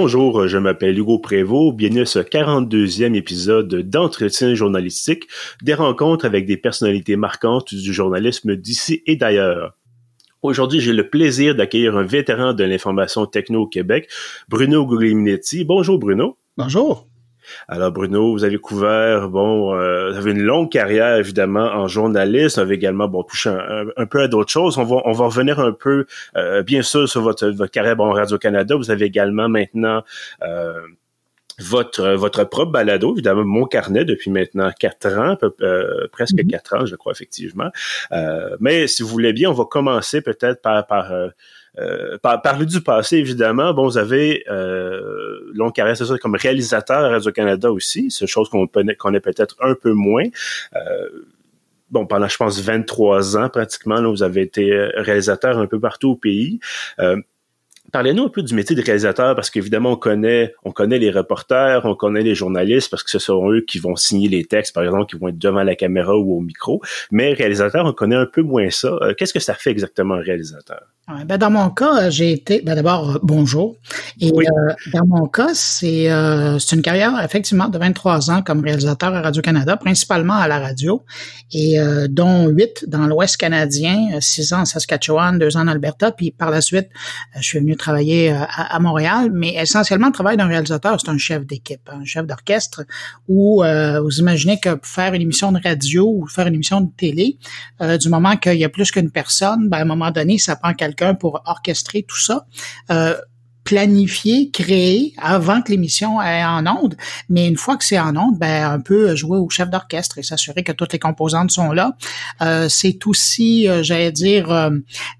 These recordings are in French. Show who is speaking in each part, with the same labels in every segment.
Speaker 1: Bonjour, je m'appelle Hugo Prévost. Bienvenue à ce 42e épisode d'entretien journalistique, des rencontres avec des personnalités marquantes du journalisme d'ici et d'ailleurs. Aujourd'hui, j'ai le plaisir d'accueillir un vétéran de l'information techno au Québec, Bruno Guglielminetti. Bonjour Bruno.
Speaker 2: Bonjour.
Speaker 1: Alors Bruno, vous avez couvert, bon, euh, vous avez une longue carrière évidemment en journaliste, vous avez également bon touché un, peu à d'autres choses. On va on va revenir un peu, euh, bien sûr, sur votre votre carrière bon, Radio Canada. Vous avez également maintenant euh, votre votre propre balado, évidemment, mon carnet depuis maintenant quatre ans, presque mm-hmm. quatre ans, je crois effectivement. mais si vous voulez bien, on va commencer peut-être par par euh, par, parler du passé, évidemment, bon, vous avez euh, long carrière, c'est ça, comme réalisateur à Radio-Canada aussi, c'est chose qu'on connaît, peut-être un peu moins. Euh, bon, pendant, je pense, 23 ans pratiquement, vous avez été euh, réalisateur un peu partout au pays. Euh, Parlez-nous un peu du métier de réalisateur parce qu'évidemment on connaît on connaît les reporters, on connaît les journalistes parce que ce sont eux qui vont signer les textes par exemple, qui vont être devant la caméra ou au micro. Mais réalisateur, on connaît un peu moins ça. Qu'est-ce que ça fait exactement un réalisateur?
Speaker 2: Ben dans mon cas, euh, j'ai été, ben d'abord, euh, bonjour. Et euh, dans mon cas, c'est euh, une carrière effectivement de 23 ans comme réalisateur à Radio-Canada, principalement à la radio, et dont 8 dans l'Ouest canadien, 6 ans en Saskatchewan, 2 ans en Alberta, puis par la suite, je suis venu travailler à, à, Montréal, mais essentiellement, le travail d'un réalisateur, c'est un chef d'équipe, un chef d'orchestre, où vous imaginez que pour faire une émission de radio ou faire une émission de télé, du moment qu'il y a plus qu'une personne, ben, à un moment donné, ça prend quelqu'un pour orchestrer tout ça. Euh, planifier, créer avant que l'émission est en onde. Mais une fois que c'est en onde, ben un peu jouer au chef d'orchestre et s'assurer que toutes les composantes sont là. Euh, c'est aussi, euh, j'allais dire,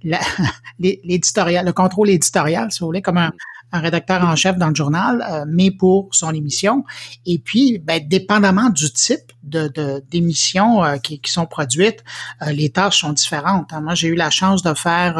Speaker 2: l'éditorial, le contrôle éditorial, si vous voulez, comme un, un rédacteur en chef dans le journal, euh, mais pour son émission. Et puis, ben, dépendamment du type de d'émissions euh, qui, sont produites, euh, les tâches sont différentes. Moi, j'ai eu la chance de faire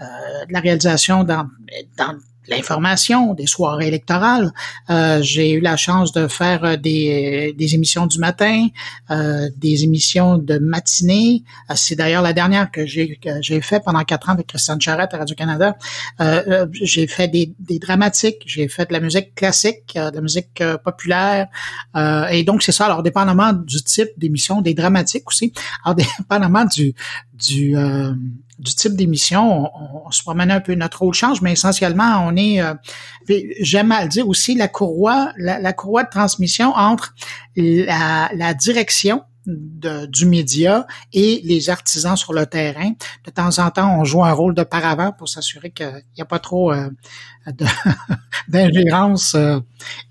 Speaker 2: de la réalisation dans, dans l'information, des soirées électorales. Euh, j'ai eu la chance de faire euh, des, des émissions du matin, euh, des émissions de matinée. Euh, c'est d'ailleurs la dernière que j'ai que j'ai fait pendant quatre ans avec Christiane Charette à Radio-Canada. Euh, j'ai fait des, des dramatiques, j'ai fait de la musique classique, de la musique populaire. et donc, c'est ça. Alors, dépendamment du type d'émission, des dramatiques aussi. Alors, dépendamment du, du du type d'émission, on, se promène un peu, notre rôle change, mais essentiellement, on est, euh, j'aime à dire aussi, la courroie, la, courroie de transmission entre la direction du média et les artisans sur le terrain. De temps en temps, on joue un rôle de paravent pour s'assurer qu'il n'y a pas trop euh, d'ingérence euh,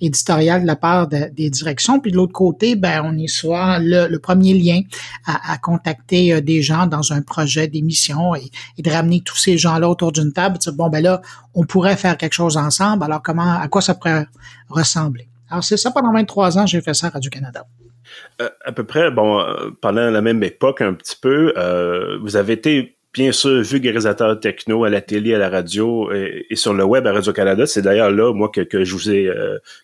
Speaker 2: éditoriale de la part des directions. Puis de l'autre côté, ben, on est soit le, premier lien à, contacter euh, des gens dans un projet d'émission et, de ramener tous ces gens-là autour d'une table et bon, ben là, on pourrait faire quelque chose ensemble. Alors, comment, à quoi ça pourrait ressembler? Alors, c'est ça pendant 23 ans, j'ai fait ça à Radio-Canada.
Speaker 1: Euh, à peu près, bon, euh, pendant la même époque un petit peu, euh, vous avez été bien sûr vulgarisateur techno à la télé, à la radio et, sur le web à Radio-Canada. C'est d'ailleurs là, moi, que, je vous ai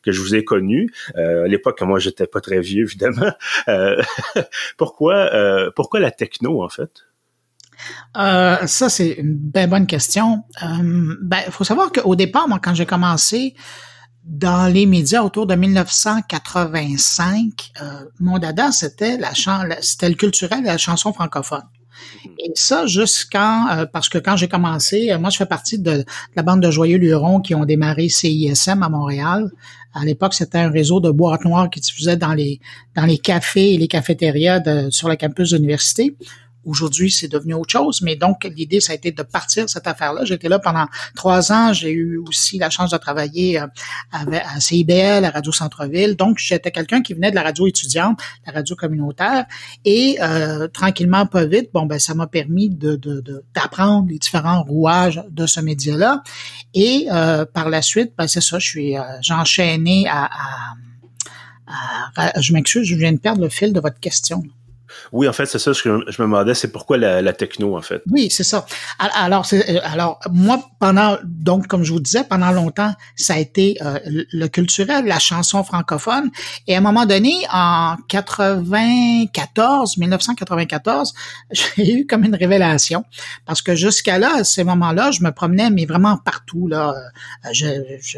Speaker 1: que je vous ai connu. à l'époque, moi, j'étais pas très vieux, évidemment. pourquoi pourquoi la techno, en fait?
Speaker 2: ça, c'est une bien bonne question. ben, il faut savoir qu'au départ, moi, quand j'ai commencé, dans les médias autour de 1985, euh, mon dada, c'était la c'était le culturel et la chanson francophone. Mm-hmm. Et ça jusqu'en euh, parce que quand j'ai commencé, euh, moi je fais partie de, la bande de joyeux lurons qui ont démarré CISM à Montréal. À l'époque, c'était un réseau de boîtes noires qui diffusait dans les dans les cafés et les cafétérias sur le campus de l'université. Aujourd'hui, c'est devenu autre chose, mais donc l'idée, ça a été de partir cette affaire-là. J'étais là pendant trois ans. J'ai eu aussi la chance de travailler euh, à CIBL, à Radio Centre-Ville. Donc, j'étais quelqu'un qui venait de la radio étudiante, la radio communautaire, et euh, tranquillement, pas vite, bon, ben ça m'a permis de, d'apprendre les différents rouages de ce média-là. Et euh, par la suite, ben c'est ça, je suis, j'ai enchaîné à, à, je m'excuse, je viens de perdre le fil de votre question.
Speaker 1: Oui, en fait, c'est ça ce que je me demandais, c'est pourquoi la, techno, en fait.
Speaker 2: Oui, c'est ça. Alors, c'est, alors, moi, pendant, donc, comme je vous disais, pendant longtemps, ça a été euh, le culturel, la chanson francophone. Et à un moment donné, en 94, 1994, j'ai eu comme une révélation. Parce que jusqu'à là, à ces moments-là, je me promenais, mais vraiment partout, là. Euh, je,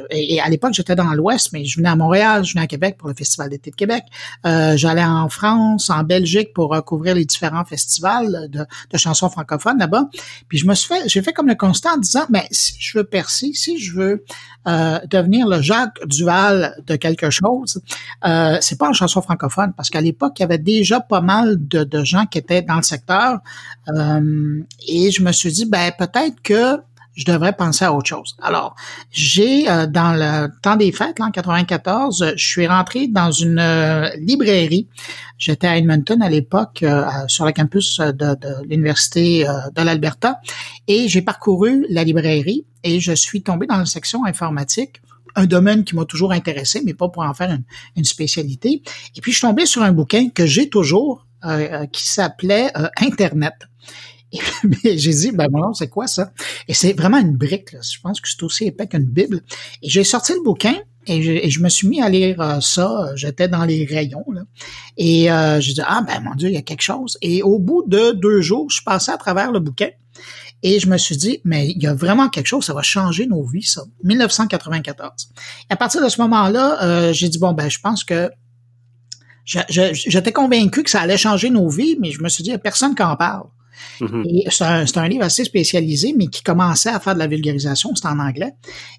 Speaker 2: et à l'époque, j'étais dans l'Ouest, mais je venais à Montréal, je venais à Québec pour le Festival d'été de Québec. Euh, j'allais en France, en Belgique pour couvrir les différents festivals de, chansons francophones là-bas. Puis je me suis fait, j'ai fait comme le constat en disant, mais si je veux percer, si je veux euh, devenir le Jacques Duval de quelque chose, euh, c'est pas en chanson francophone, parce qu'à l'époque, il y avait déjà pas mal de, de gens qui étaient dans le secteur. Euh, et je me suis dit, ben peut-être que je devrais penser à autre chose. Alors, j'ai euh, dans le temps des fêtes, en 94, je suis rentré dans une euh, librairie. J'étais à Edmonton à l'époque, euh, sur le campus de, de l'université de l'Alberta, et j'ai parcouru la librairie et je suis tombé dans la section informatique un domaine qui m'a toujours intéressé, mais pas pour en faire une, une, spécialité. Et puis, je suis tombé sur un bouquin que j'ai toujours, qui s'appelait Internet. Et j'ai dit, ben non, c'est quoi ça? Et c'est vraiment une brique. Là. Je pense que c'est aussi épais qu'une Bible. Et j'ai sorti le bouquin et je, me suis mis à lire euh, ça. J'étais dans les rayons. Là. Et euh, j'ai dit, ah ben mon Dieu, il y a quelque chose. Et au bout de deux jours, je passais à travers le bouquin. Et je me suis dit, mais il y a vraiment quelque chose, ça va changer nos vies, ça. 1994. Et à partir de ce moment-là, euh, j'ai dit, bon, ben, je pense que j'étais convaincu que ça allait changer nos vies, mais je me suis dit, il n'y a personne qui en parle. Mm-hmm. c'est un, livre assez spécialisé, mais qui commençait à faire de la vulgarisation, c'était en anglais.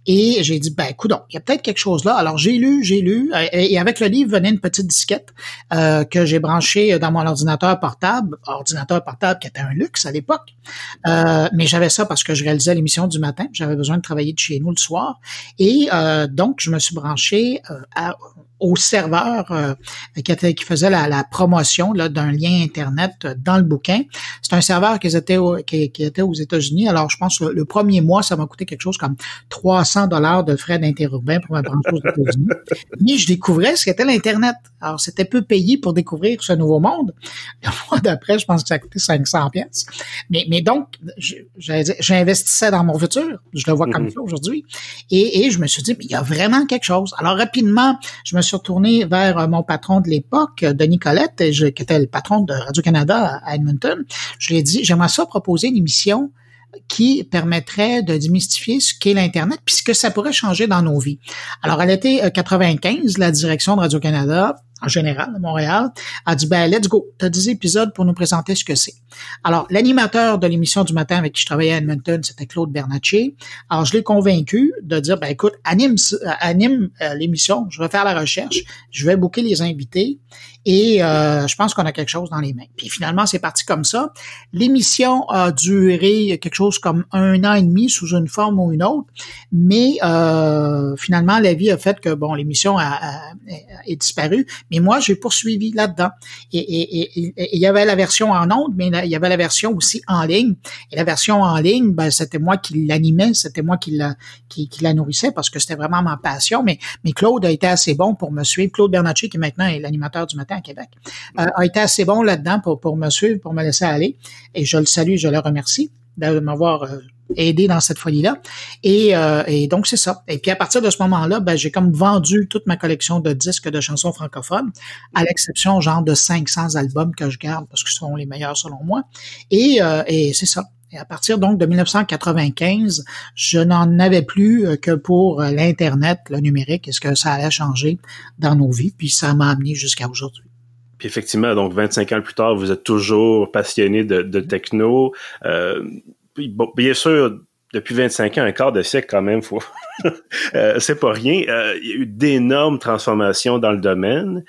Speaker 2: Et j'ai dit, ben écoute, il y a peut-être quelque chose là. Alors j'ai lu, j'ai lu, euh, et avec le livre venait une petite disquette euh, que j'ai branchée dans mon ordinateur portable, ordinateur portable qui était un luxe à l'époque. Euh, mais j'avais ça parce que je réalisais l'émission du matin, j'avais besoin de travailler de chez nous le soir. Et donc, je me suis branché à, au serveur euh, qui, qui, faisait la, la promotion d'un lien Internet dans le bouquin. C'est un serveur qui était, qui, qui était aux États-Unis. Alors, je pense que le, premier mois, ça m'a coûté quelque chose comme 300 dollars de frais d'interurbain pour ma brancher aux États-Unis. Mais je découvrais ce qu'était l'Internet. Alors, c'était peu payé pour découvrir ce nouveau monde. Le mois d'après, je pense que ça a coûté 500 pièces. Mais, mais donc, j'investissais dans mon futur. Je le vois comme mm-hmm. ça aujourd'hui. Et, et je me suis dit, mais il y a vraiment quelque chose. Alors, rapidement, je me suis retourné vers euh, mon patron de l'époque, Denis Colette, qui était le patron de Radio-Canada à Edmonton. Je lui ai dit, j'aimerais ça proposer une émission qui permettrait de démystifier ce qu'est l'Internet puisque ça pourrait changer dans nos vies. Alors, elle était 95, la direction de Radio-Canada en général à Montréal, a dit ben let's go, tu as 10 épisodes pour nous présenter ce que c'est. Alors l'animateur de l'émission du matin avec qui je travaillais à Edmonton, c'était Claude Bernatchez. Alors je l'ai convaincu de dire ben écoute, anime euh, anime euh, l'émission, je vais faire la recherche, je vais booker les invités et euh, je pense qu'on a quelque chose dans les mains. Puis finalement, c'est parti comme ça. L'émission a duré quelque chose comme un an et demi sous une forme ou une autre, mais finalement, la vie a fait que bon, l'émission a, est disparue. Mais moi, j'ai poursuivi là-dedans. Et il y avait la version en ondes, mais il y avait la version aussi en ligne. Et la version en ligne, ben, c'était moi qui l'animais, c'était moi qui la, qui, qui la nourrissais parce que c'était vraiment ma passion. Mais, mais Claude a été assez bon pour me suivre. Claude Bernacci, qui maintenant est l'animateur du matin Québec, euh, a été assez bon là-dedans pour, pour me suivre, pour me laisser aller. Et je le salue, je le remercie de m'avoir euh, aidé dans cette folie-là. Et, euh, et, donc, c'est ça. Et puis, à partir de ce moment-là, ben, j'ai comme vendu toute ma collection de disques de chansons francophones, à l'exception, genre, de 500 albums que je garde parce que ce sont les meilleurs selon moi. Et, et c'est ça. Et à partir donc de 1995, je n'en avais plus que pour l'Internet, le numérique, et ce que ça allait changer dans nos vies. Puis ça m'a amené jusqu'à aujourd'hui.
Speaker 1: Puis effectivement, donc 25 ans plus tard, vous êtes toujours passionné de, de techno. Euh, bon, bien sûr, depuis 25 ans, un quart de siècle quand même, faut. euh, c'est pas rien. Euh, il y a eu d'énormes transformations dans le domaine.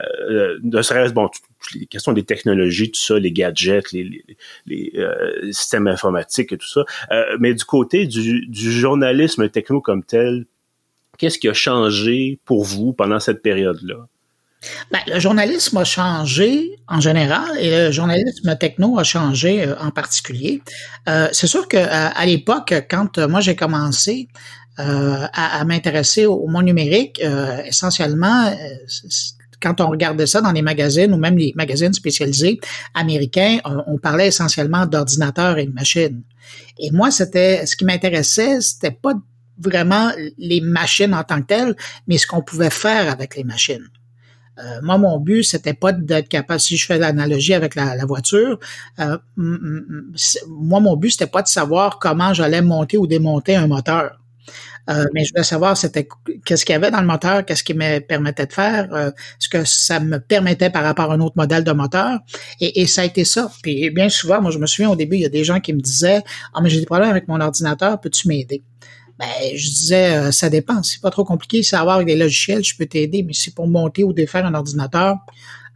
Speaker 1: Euh, ne serait-ce bon, les questions des technologies, tout ça, les gadgets, les, les, les euh, systèmes informatiques et tout ça. Euh, mais du côté du, du journalisme techno comme tel, qu'est-ce qui a changé pour vous pendant cette période-là?
Speaker 2: Ben, le journalisme a changé en général et le journalisme techno a changé euh, en particulier. Euh, c'est sûr que à, l'époque, quand euh, moi j'ai commencé à, m'intéresser au, monde numérique, essentiellement, quand on regardait ça dans les magazines ou même les magazines spécialisés américains, on, parlait essentiellement d'ordinateurs et de machines. Et moi, c'était ce qui m'intéressait, c'était pas vraiment les machines en tant que telles, mais ce qu'on pouvait faire avec les machines. Euh, moi, mon but, c'était pas d'être capable, si je fais l'analogie avec la, voiture, euh, moi, mon but, c'était pas de savoir comment j'allais monter ou démonter un moteur. Euh, mais je voulais savoir c'était qu'est-ce qu'il y avait dans le moteur, qu'est-ce qui me permettait de faire, euh, ce que ça me permettait par rapport à un autre modèle de moteur. Et, et, ça a été ça. Puis bien souvent, moi je me souviens au début, il y a des gens qui me disaient Ah, mais j'ai des problèmes avec mon ordinateur, peux-tu m'aider? Ben, je disais, euh, ça dépend. C'est pas trop compliqué. Savoir avec des logiciels, je peux t'aider, mais c'est pour monter ou défaire un ordinateur,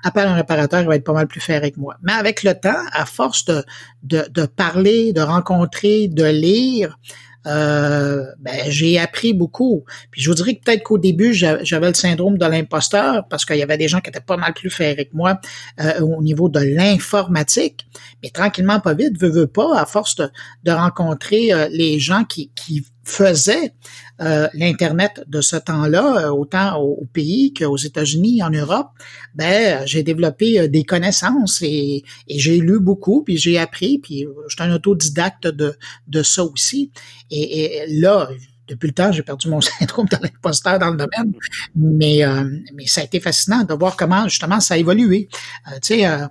Speaker 2: appelle un réparateur, il va être pas mal plus ferré que moi. Mais avec le temps, à force de, de, de parler, de rencontrer, de lire, euh, ben, j'ai appris beaucoup. Puis je vous dirais que peut-être qu'au début, j'avais le syndrome de l'imposteur parce qu'il y avait des gens qui étaient pas mal plus ferrés que moi euh, au niveau de l'informatique. Mais tranquillement, pas vite, veux, veux pas, à force de, de rencontrer euh, les gens qui, qui faisaient euh, l'Internet de ce temps-là, euh, autant au, pays qu'aux États-Unis, en Europe, ben j'ai développé euh, des connaissances et, j'ai lu beaucoup, puis j'ai appris, puis je suis un autodidacte de, de ça aussi. et là, depuis le temps, j'ai perdu mon syndrome de l'imposteur dans le domaine, mais, euh, mais ça a été fascinant de voir comment justement ça a évolué. Euh, tu sais, euh,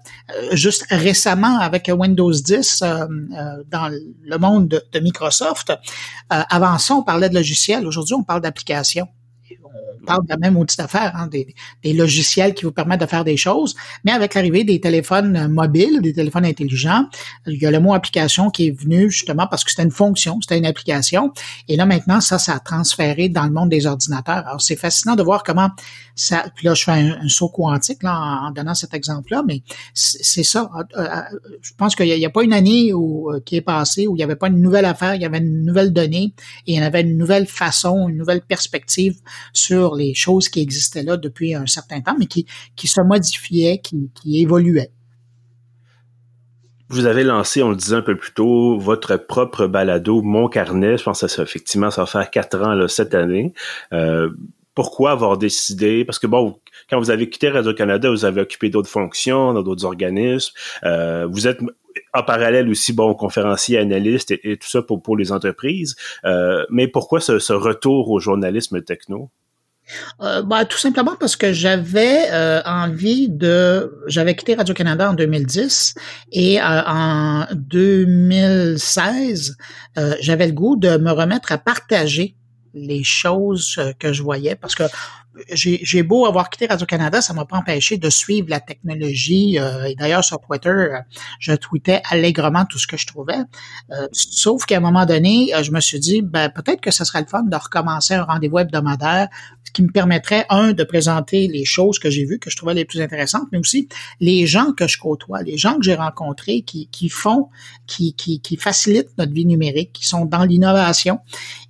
Speaker 2: juste récemment avec Windows 10 dans le monde de, de Microsoft, avant ça, on parlait de logiciels. Aujourd'hui, on parle d'applications on parle de la même outil d'affaires, hein, des, logiciels qui vous permettent de faire des choses, mais avec l'arrivée des téléphones mobiles, des téléphones intelligents, il y a le mot application qui est venu justement parce que c'était une fonction, c'était une application, et là maintenant ça, ça a transféré dans le monde des ordinateurs. Alors c'est fascinant de voir comment ça, puis là je fais un, saut quantique là, en, donnant cet exemple-là, mais c'est ça. Euh, euh, je pense qu'il n'y a, pas une année où, euh, qui est passée où il n'y avait pas une nouvelle affaire, il y avait une nouvelle donnée et il y avait une nouvelle façon, une nouvelle perspective sur les choses qui existaient là depuis un certain temps, mais qui, qui se modifiaient, qui, qui évoluaient.
Speaker 1: Vous avez lancé, on le disait un peu plus tôt, votre propre balado, Mon Carnet. Je pense que ça, effectivement, ça va faire quatre ans là, cette année. Euh, pourquoi avoir décidé? Parce que bon, quand vous avez quitté Radio-Canada, vous avez occupé d'autres fonctions dans d'autres organismes. Euh, vous êtes en parallèle aussi, bon, conférencier, analyste et, tout ça pour, pour les entreprises. Euh, mais pourquoi ce, retour au journalisme techno?
Speaker 2: Euh, bah, tout simplement parce que j'avais euh, envie de... J'avais quitté Radio-Canada en 2010 et en 2016, euh, j'avais le goût de me remettre à partager les choses que je voyais parce que j'ai beau avoir quitté Radio-Canada, ça m'a pas empêché de suivre la technologie. Euh, et d'ailleurs, sur Twitter, euh, je tweetais allègrement tout ce que je trouvais. Euh, sauf qu'à un moment donné, je me suis dit, ben, peut-être que ce serait le fun de recommencer un rendez-vous hebdomadaire ce qui me permettrait, un, de présenter les choses que j'ai vues, que je trouvais les plus intéressantes, mais aussi les gens que je côtoie, les gens que j'ai rencontrés qui, qui font, qui, qui, qui facilitent notre vie numérique, qui sont dans l'innovation,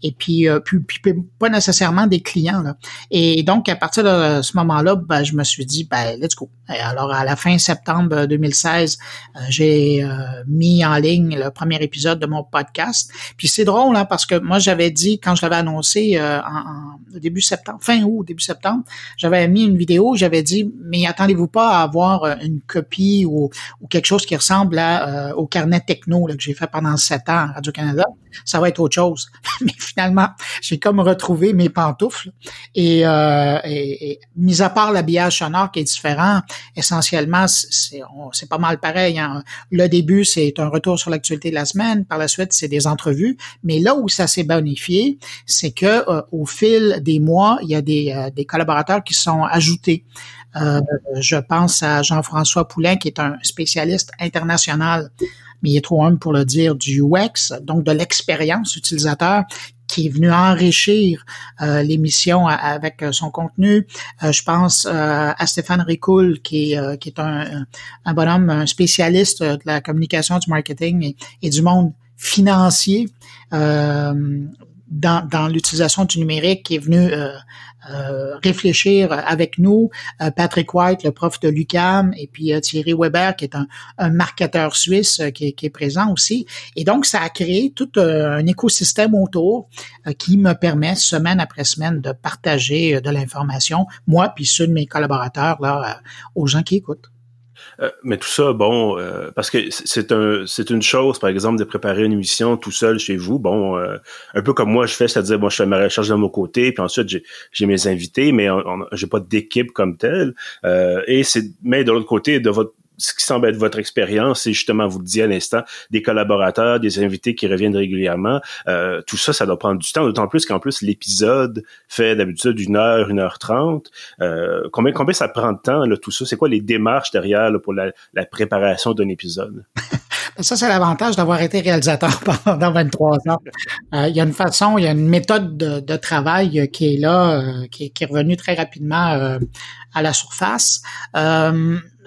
Speaker 2: et puis, puis, puis, pas nécessairement des clients. Là. Et donc, donc, à partir de ce moment-là, ben, je me suis dit, ben, let's go. alors, à la fin septembre 2016, euh, j'ai euh, mis en ligne le premier épisode de mon podcast. Puis c'est drôle, hein, parce que moi, j'avais dit, quand je l'avais annoncé euh, en, début septembre, fin août, début septembre, j'avais mis une vidéo, j'avais dit, mais attendez-vous pas à avoir une copie ou, quelque chose qui ressemble au carnet techno que j'ai fait pendant sept ans à Radio-Canada. Ça va être autre chose. mais finalement, j'ai comme retrouvé mes pantoufles et euh, et, mis à part l'habillage sonore qui est différent, essentiellement, c'est pas mal pareil. Hein. Le début, c'est un retour sur l'actualité de la semaine. Par la suite, c'est des entrevues. Mais là où ça s'est bonifié, c'est que euh, au fil des mois, il y a des, euh, des collaborateurs qui sont ajoutés. je pense à Jean-François Poulain, qui est un spécialiste international mais il est trop humble pour le dire, du UX, donc de l'expérience utilisateur, qui est venu enrichir euh, l'émission avec euh, son contenu. Euh, je pense à Stéphane Ricoul, qui est, qui est un, un, bonhomme, un spécialiste de la communication, du marketing et, du monde financier dans, dans l'utilisation du numérique, qui est venu réfléchir avec nous. Patrick White, le prof de l'UCAM, et puis Thierry Weber, qui est un, un marketeur suisse qui, qui, est présent aussi. Et donc, ça a créé tout un écosystème autour qui me permet, semaine après semaine, de partager de l'information, moi puis ceux de mes collaborateurs, là, aux gens qui écoutent.
Speaker 1: Euh, mais tout ça, bon, euh, parce que c'est un, c'est une chose, par exemple, de préparer une émission tout seul chez vous. Bon, euh, un peu comme moi je fais, c'est-à-dire, bon, je fais ma recherche de mon côté, puis ensuite j'ai, j'ai mes invités, mais j'ai pas d'équipe comme telle. et c'est, mais de l'autre côté, de votre ce qui semble être votre expérience, c'est justement, vous le disiez à l'instant, des collaborateurs, des invités qui reviennent régulièrement. Euh, tout ça, ça doit prendre du temps, d'autant plus qu'en plus, l'épisode fait d'habitude une heure, une heure trente. Euh, combien, combien ça prend de temps, là, tout ça? C'est quoi les démarches derrière pour la, la préparation d'un épisode?
Speaker 2: Ça, c'est l'avantage d'avoir été réalisateur pendant 23 ans. Euh, il y a une façon, il y a une méthode de, de travail qui est là, euh, qui, qui, est revenue très rapidement euh, à la surface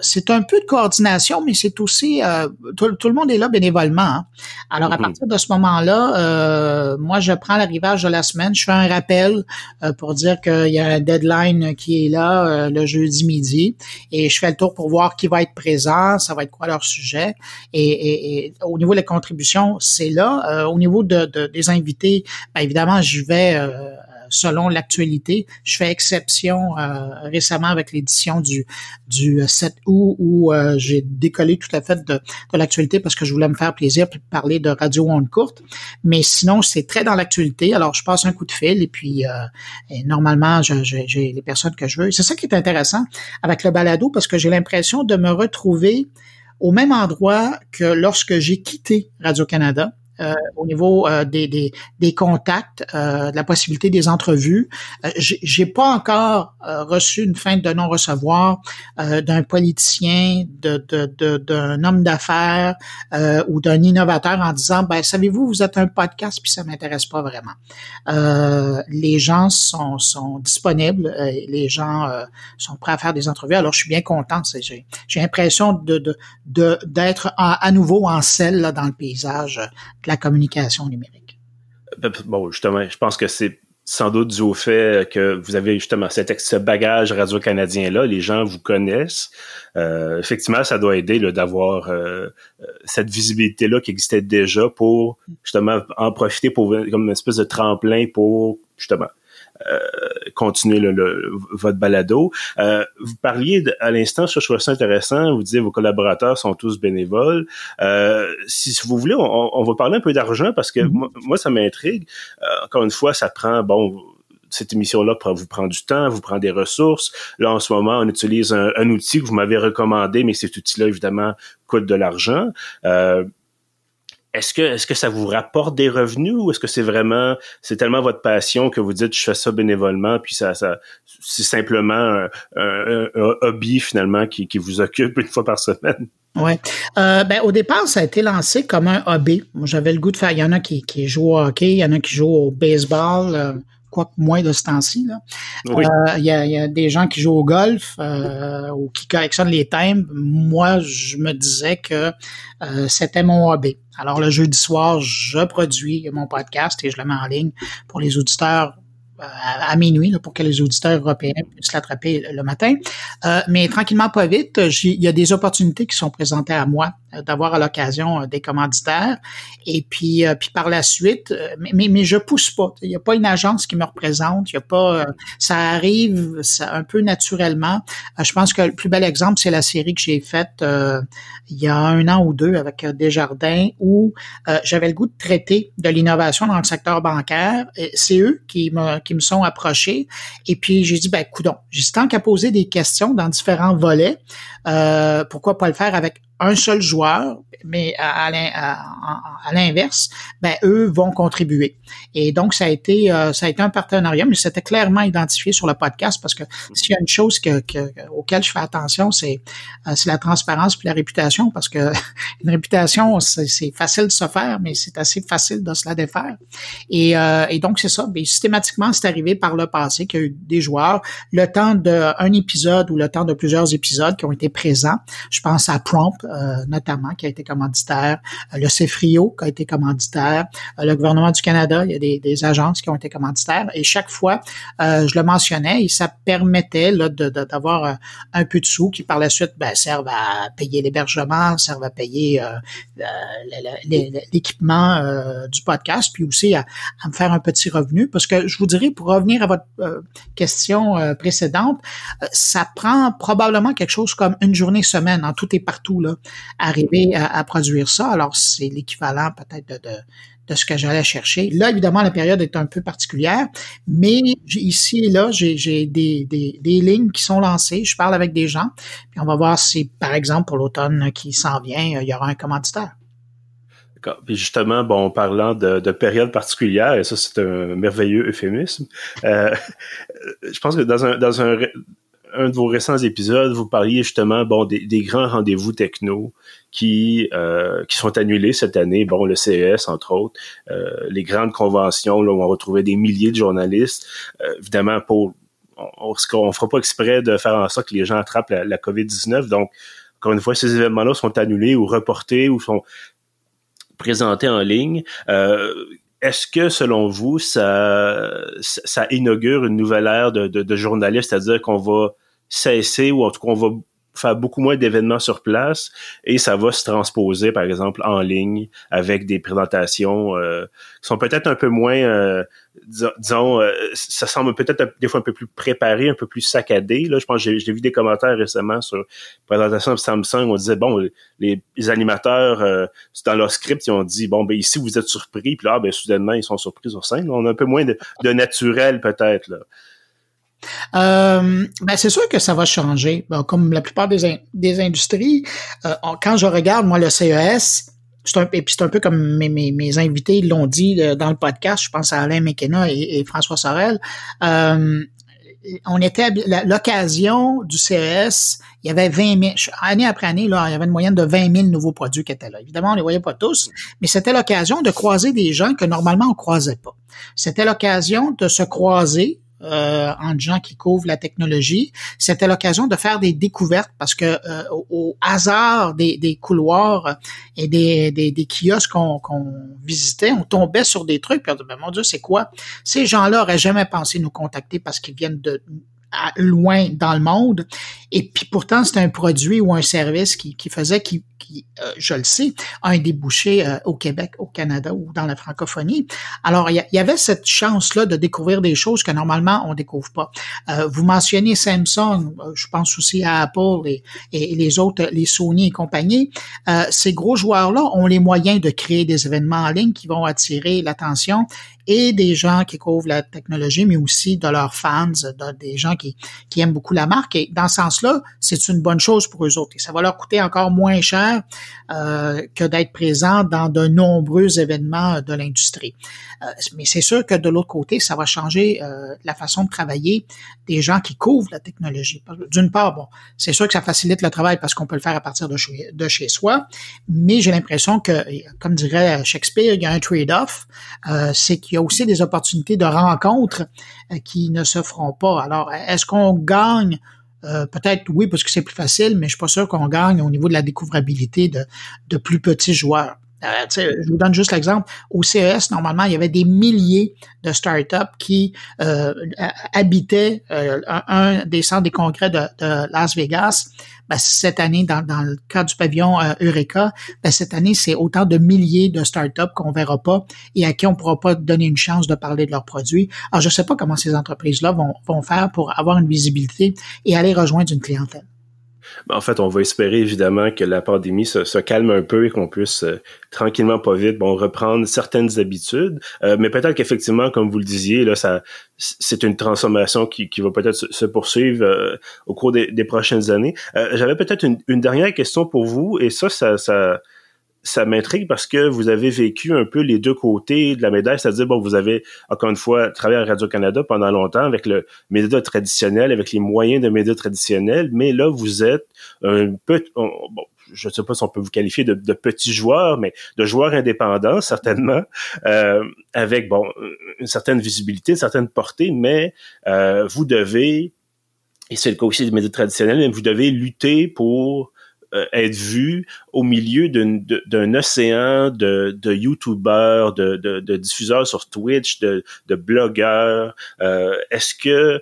Speaker 2: c'est un peu de coordination, mais c'est aussi euh, tout, le monde est là bénévolement. Hein. Alors à mm-hmm. partir de ce moment-là, euh, moi je prends l'arrivage de la semaine, je fais un rappel euh, pour dire qu'il y a un deadline qui est là le jeudi midi, et je fais le tour pour voir qui va être présent, ça va être quoi leur sujet. Et, au niveau de la contribution, c'est là. au niveau de, des invités, bien évidemment, je vais selon l'actualité. Je fais exception euh, récemment avec l'édition du, du 7 août où euh, j'ai décollé tout à fait de, de l'actualité parce que je voulais me faire plaisir et parler de Radio Onde courte. Mais sinon, c'est très dans l'actualité. Alors, je passe un coup de fil et puis euh, normalement, j'ai les personnes que je veux. C'est ça qui est intéressant avec le balado parce que j'ai l'impression de me retrouver au même endroit que lorsque j'ai quitté Radio-Canada. Euh, au niveau euh, des, des, des, contacts, euh, de la possibilité des entrevues. J'ai pas encore reçu une fin de non-recevoir d'un politicien, d'un de, de, homme d'affaires ou d'un innovateur en disant, ben savez-vous, vous êtes un podcast puis ça m'intéresse pas vraiment. les gens sont, sont disponibles, les gens sont prêts à faire des entrevues. Alors je suis bien content. J'ai l'impression de d'être de, à, nouveau en selle là, dans le paysage la communication numérique?
Speaker 1: Euh, bon, justement, je pense que c'est sans doute dû au fait que vous avez justement cet, ce bagage radio-canadien-là, les gens vous connaissent. Euh, effectivement, ça doit aider d'avoir euh, cette visibilité-là qui existait déjà pour justement en profiter pour comme une espèce de tremplin pour justement continuer le, votre balado. Euh, vous parliez à l'instant, je trouve ça intéressant, vous disiez vos collaborateurs sont tous bénévoles. Euh, si, vous voulez, on, va parler un peu d'argent parce que mm-hmm. moi, ça m'intrigue. encore une fois, ça prend, bon, cette émission-là vous prend du temps, vous prend des ressources. Là, en ce moment, on utilise un, un outil que vous m'avez recommandé, mais cet outil-là, évidemment, coûte de l'argent. Euh, est-ce que est-ce que ça vous rapporte des revenus ou est-ce que c'est vraiment c'est tellement votre passion que vous dites je fais ça bénévolement puis ça ça c'est simplement un, hobby finalement qui, qui vous occupe une fois par semaine?
Speaker 2: Ouais. Euh, ben, au départ, ça a été lancé comme un hobby. Moi, j'avais le goût de faire. Il y en a qui, qui jouent au hockey, il y en a qui jouent au baseball. Euh, quoi moins de ce temps-ci. Euh, il y, a, des gens qui jouent au golf euh, ou qui collectionnent les timbres. Moi, je me disais que euh, c'était mon hobby. Alors, le jeudi soir, je produis mon podcast et je le mets en ligne pour les auditeurs à, minuit pour que les auditeurs européens puissent l'attraper le matin. Euh, mais tranquillement, pas vite, il y a des opportunités qui sont présentées à moi euh, d'avoir à l'occasion euh, des commanditaires. Et puis, puis par la suite, mais, mais, je pousse pas. Il n'y a pas une agence qui me représente. Il y a pas. ça arrive ça, un peu naturellement. je pense que le plus bel exemple, c'est la série que j'ai faite il y a un an ou deux avec Desjardins, où j'avais le goût de traiter de l'innovation dans le secteur bancaire. C'est eux qui me me sont approchés. Et puis, j'ai dit, ben, coudon, j'ai tant qu'à poser des questions dans différents volets, euh, pourquoi pas le faire avec un seul joueur, mais à, l'inverse, ben eux vont contribuer. Et donc ça a été euh, ça a été un partenariat, mais c'était clairement identifié sur le podcast parce que s'il y a une chose que, que auquel je fais attention, c'est euh, la transparence puis la réputation parce que une réputation c'est facile de se faire, mais c'est assez facile de se la défaire. Et, euh, et donc c'est ça. Mais systématiquement c'est arrivé par le passé qu'il y a eu des joueurs le temps d'un épisode ou le temps de plusieurs épisodes qui ont été présents. Je pense à Prompt euh, notamment, qui a été commanditaire, euh, le CEFRIO, qui a été commanditaire, le gouvernement du Canada, il y a des, des, agences qui ont été commanditaires, et chaque fois, je le mentionnais, et ça permettait d'avoir un peu de sous qui, par la suite, ben, servent à payer l'hébergement, servent à payer l'équipement du podcast, puis aussi à, à, me faire un petit revenu, parce que je vous dirais, pour revenir à votre question précédente, ça prend probablement quelque chose comme une journée semaine en tout et partout là, arriver à, produire ça. Alors c'est l'équivalent peut-être de, de, ce que j'allais chercher. Là, évidemment, la période est un peu particulière, mais ici et là, j'ai des, des, des, lignes qui sont lancées. Je parle avec des gens, puis on va voir si, par exemple, pour l'automne qui s'en vient, il y aura un commanditaire.
Speaker 1: Puis justement, bon, parlant de, de période particulière, et ça c'est un merveilleux euphémisme, euh, je pense que dans un, dans un un de vos récents épisodes, vous parliez justement bon des, grands rendez-vous techno qui euh, qui sont annulés cette année. Bon, le CES entre autres, euh, les grandes conventions là, où on retrouvait des milliers de journalistes. Euh, évidemment, pour on, on, fera pas exprès de faire en sorte que les gens attrapent la, la COVID-19. Donc, encore une fois, ces événements-là sont annulés ou reportés ou sont présentés en ligne. Euh, est-ce que, selon vous, ça, inaugure une nouvelle ère de, de, de journalistes, c'est-à-dire qu'on va cesser ou en tout cas on va faire beaucoup moins d'événements sur place et ça va se transposer par exemple en ligne avec des présentations euh, qui sont peut-être un peu moins euh, disons euh, ça semble peut-être des fois un peu plus préparé un peu plus saccadé. Là je pense j'ai vu des commentaires récemment sur présentation de Samsung on disait bon les, animateurs dans leur script ils ont dit bon ben ici vous êtes surpris puis là ben soudainement ils sont surpris sur scène. On a un peu moins de, de naturel peut-être là
Speaker 2: euh, ben c'est sûr que ça va changer. comme la plupart des, industries, euh, quand je regarde, moi, le CES, c'est un, et puis c'est un peu comme mes, mes, mes invités l'ont dit euh, dans le podcast, je pense à Alain McKenna et, François Sorel. Euh, on était l'occasion du CES, il y avait 20 000, année après année, là, il y avait une moyenne de 20 000 nouveaux produits qui étaient là. Évidemment, on les voyait pas tous, mais c'était l'occasion de croiser des gens que normalement on croisait pas. C'était l'occasion de se croiser euh, entre gens qui couvrent la technologie. C'était l'occasion de faire des découvertes parce que euh, au, hasard des, couloirs et des, kiosques qu'on visitait, on tombait sur des trucs. Puis on ben, mon Dieu, c'est quoi? Ces gens-là auraient jamais pensé nous contacter parce qu'ils viennent de loin dans le monde. Et puis pourtant, c'est un produit ou un service qui, qui faisait, qui, euh, je le sais, un débouché euh, au Québec, au Canada ou dans la francophonie. Alors, il y, avait cette chance-là de découvrir des choses que normalement on découvre pas. Euh, vous mentionnez Samsung, je pense aussi à Apple et, et les autres, les Sony et compagnie. ces gros joueurs-là ont les moyens de créer des événements en ligne qui vont attirer l'attention et des gens qui couvrent la technologie, mais aussi de leurs fans, de, des gens qui, qui aiment beaucoup la marque. Et dans ce sens-là, c'est une bonne chose pour eux autres. Et ça va leur coûter encore moins cher euh, que d'être présents dans de nombreux événements de l'industrie. Euh, mais c'est sûr que de l'autre côté, ça va changer euh, la façon de travailler des gens qui couvrent la technologie. D'une part, bon, c'est sûr que ça facilite le travail parce qu'on peut le faire à partir de chez, de chez soi, mais j'ai l'impression que, comme dirait Shakespeare, il y a un trade-off, euh, c'est qu'il y a aussi des opportunités de rencontres euh, qui ne se feront pas. Alors, est-ce qu'on gagne? Euh, peut-être oui, parce que c'est plus facile, mais je suis pas sûr qu'on gagne au niveau de la découvrabilité de, de plus petits joueurs. Euh, je vous donne juste l'exemple. Au CES, normalement, il y avait des milliers de startups qui euh, habitaient euh, un, des centres des congrès de, Las Vegas. Ben, cette année, dans, le cas du pavillon Eureka, ben, cette année, c'est autant de milliers de startups qu'on verra pas et à qui on pourra pas donner une chance de parler de leurs produits. Alors, je sais pas comment ces entreprises-là vont, vont faire pour avoir une visibilité et aller rejoindre une clientèle.
Speaker 1: Ben, en fait, on va espérer évidemment que la pandémie se, calme un peu et qu'on puisse euh, tranquillement, pas vite, bon, reprendre certaines habitudes. Euh, mais peut-être qu'effectivement, comme vous le disiez, là, ça, c'est une transformation qui, qui va peut-être se, poursuivre euh, au cours des, prochaines années. J'avais peut-être une, une, dernière question pour vous, et ça, ça, ça ça m'intrigue parce que vous avez vécu un peu les deux côtés de la médaille, c'est-à-dire, bon, vous avez, encore une fois, travaillé à Radio-Canada pendant longtemps avec le média traditionnel, avec les moyens de médias traditionnels, mais là, vous êtes un peu, bon, je ne sais pas si on peut vous qualifier de, de petits joueurs, mais de joueurs indépendants, certainement, euh, avec, bon, une certaine visibilité, une certaine portée, mais euh, vous devez, et c'est le cas aussi des médias traditionnels, mais vous devez lutter pour être vu au milieu d'un océan de, de YouTubeurs, de, de, de, diffuseurs sur Twitch, de, de blogueurs? Euh, est-ce que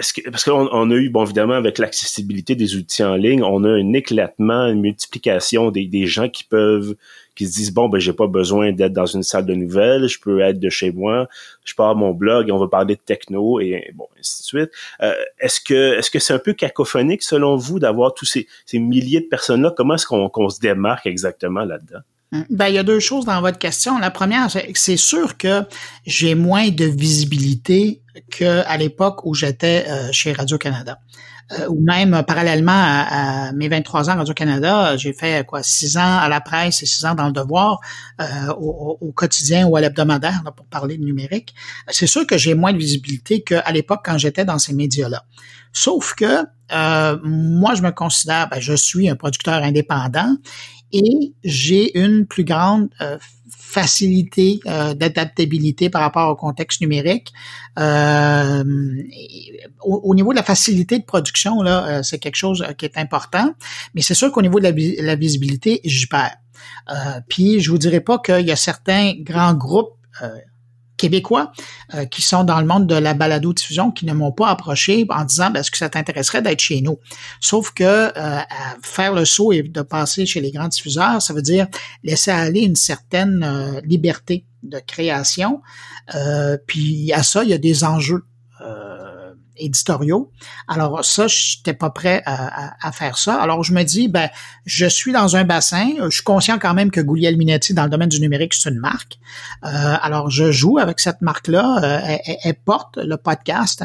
Speaker 1: est-ce que, parce qu'on on a eu, bon, évidemment, avec l'accessibilité des outils en ligne, on a un éclatement, une multiplication des, des gens qui peuvent qui se disent bon ben j'ai pas besoin d'être dans une salle de nouvelles, je peux être de chez moi, je pars mon blog on va parler de techno et bon ainsi de suite. Euh, est-ce que est-ce que c'est un peu cacophonique selon vous d'avoir tous ces, ces milliers de personnes là Comment est-ce qu'on qu'on se démarque exactement là-dedans?
Speaker 2: Hum, ben, il y a deux choses dans votre question. La première, c'est sûr que j'ai moins de visibilité qu'à l'époque où j'étais euh, chez Radio-Canada. Euh, ou même euh, parallèlement à, mes 23 ans à Radio-Canada, j'ai fait quoi six ans à la presse et six ans dans le devoir au, quotidien ou à l'hebdomadaire pour parler de numérique. C'est sûr que j'ai moins de visibilité qu'à l'époque quand j'étais dans ces médias-là. Sauf que moi, je me considère, ben, je suis un producteur indépendant et j'ai une plus grande facilité euh, d'adaptabilité par rapport au contexte numérique. Euh, au, niveau de la facilité de production, là, euh, c'est quelque chose qui est important, mais c'est sûr qu'au niveau de la, visibilité, j'y perds. puis je vous dirais pas qu'il y a certains grands groupes québécois euh, qui sont dans le monde de la balado-diffusion qui ne m'ont pas approché en disant ben, est-ce que ça t'intéresserait d'être chez nous? Sauf que euh, faire le saut et de passer chez les grands diffuseurs, ça veut dire laisser aller une certaine euh, liberté de création. puis à ça, il y a des enjeux Alors ça, je n'étais pas prêt à, faire ça. Alors je me dis, ben, je suis dans un bassin. Je suis conscient quand même que Gouliel Minetti, dans le domaine du numérique, c'est une marque. Euh, alors je joue avec cette marque-là. Euh, elle, porte le podcast.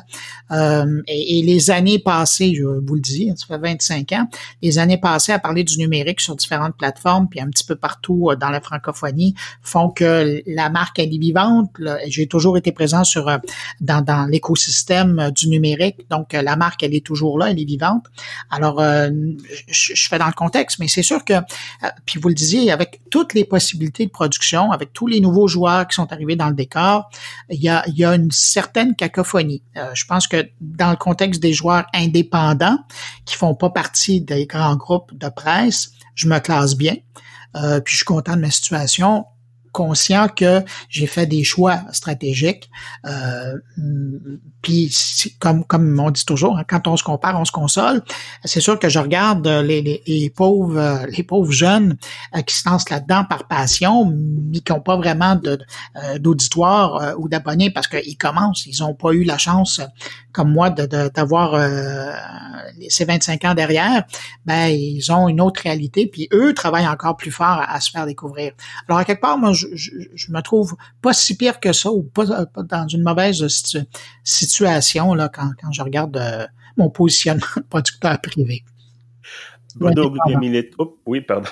Speaker 2: Euh, et, les années passées, je vous le dis, ça fait 25 ans, les années passées à parler du numérique sur différentes plateformes, puis un petit peu partout dans la francophonie, font que la marque, elle est vivante. J'ai toujours été présent sur dans l'écosystème du numérique donc, euh, la marque, elle est toujours là, elle est vivante. Alors, euh, je, fais dans le contexte, mais c'est sûr que, euh, puis vous le disiez, avec toutes les possibilités de production, avec tous les nouveaux joueurs qui sont arrivés dans le décor, il y a, il y a une certaine cacophonie. je pense que dans le contexte des joueurs indépendants qui font pas partie des grands groupes de presse, je me classe bien. puis je suis content de ma situation conscient que j'ai fait des choix stratégiques. Euh, puis comme comme on dit toujours, hein, quand on se compare, on se console. C'est sûr que je regarde les, les, les pauvres les pauvres jeunes euh, qui se lancent là-dedans par passion, mais qui n'ont pas vraiment euh, d'auditoire euh, ou d'abonnés parce qu'ils commencent, ils n'ont pas eu la chance comme moi d'avoir de, ces 25 ans derrière. Ben ils ont une autre réalité, puis eux travaillent encore plus fort à, à se faire découvrir. Alors à quelque part, moi je, je, me trouve pas si pire que ça ou pas, dans une mauvaise situation là, quand, quand je regarde euh, mon positionnement de producteur privé.
Speaker 1: Bruno Guglielminetti, oh, oui, pardon.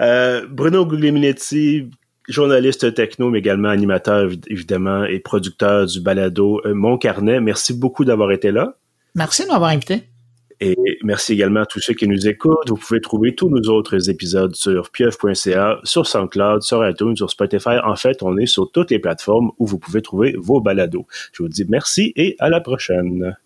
Speaker 1: Euh, Bruno Guglielminetti, journaliste techno, mais également animateur, évidemment, et producteur du balado euh, Mon Carnet. Merci beaucoup d'avoir été là.
Speaker 2: Merci de m'avoir invité.
Speaker 1: Et merci également à tous ceux qui nous écoutent. Vous pouvez trouver tous nos autres épisodes sur pieuf.ca, sur SoundCloud, sur iTunes, sur Spotify. En fait, on est sur toutes les plateformes où vous pouvez trouver vos balados. Je vous dis merci et à la prochaine.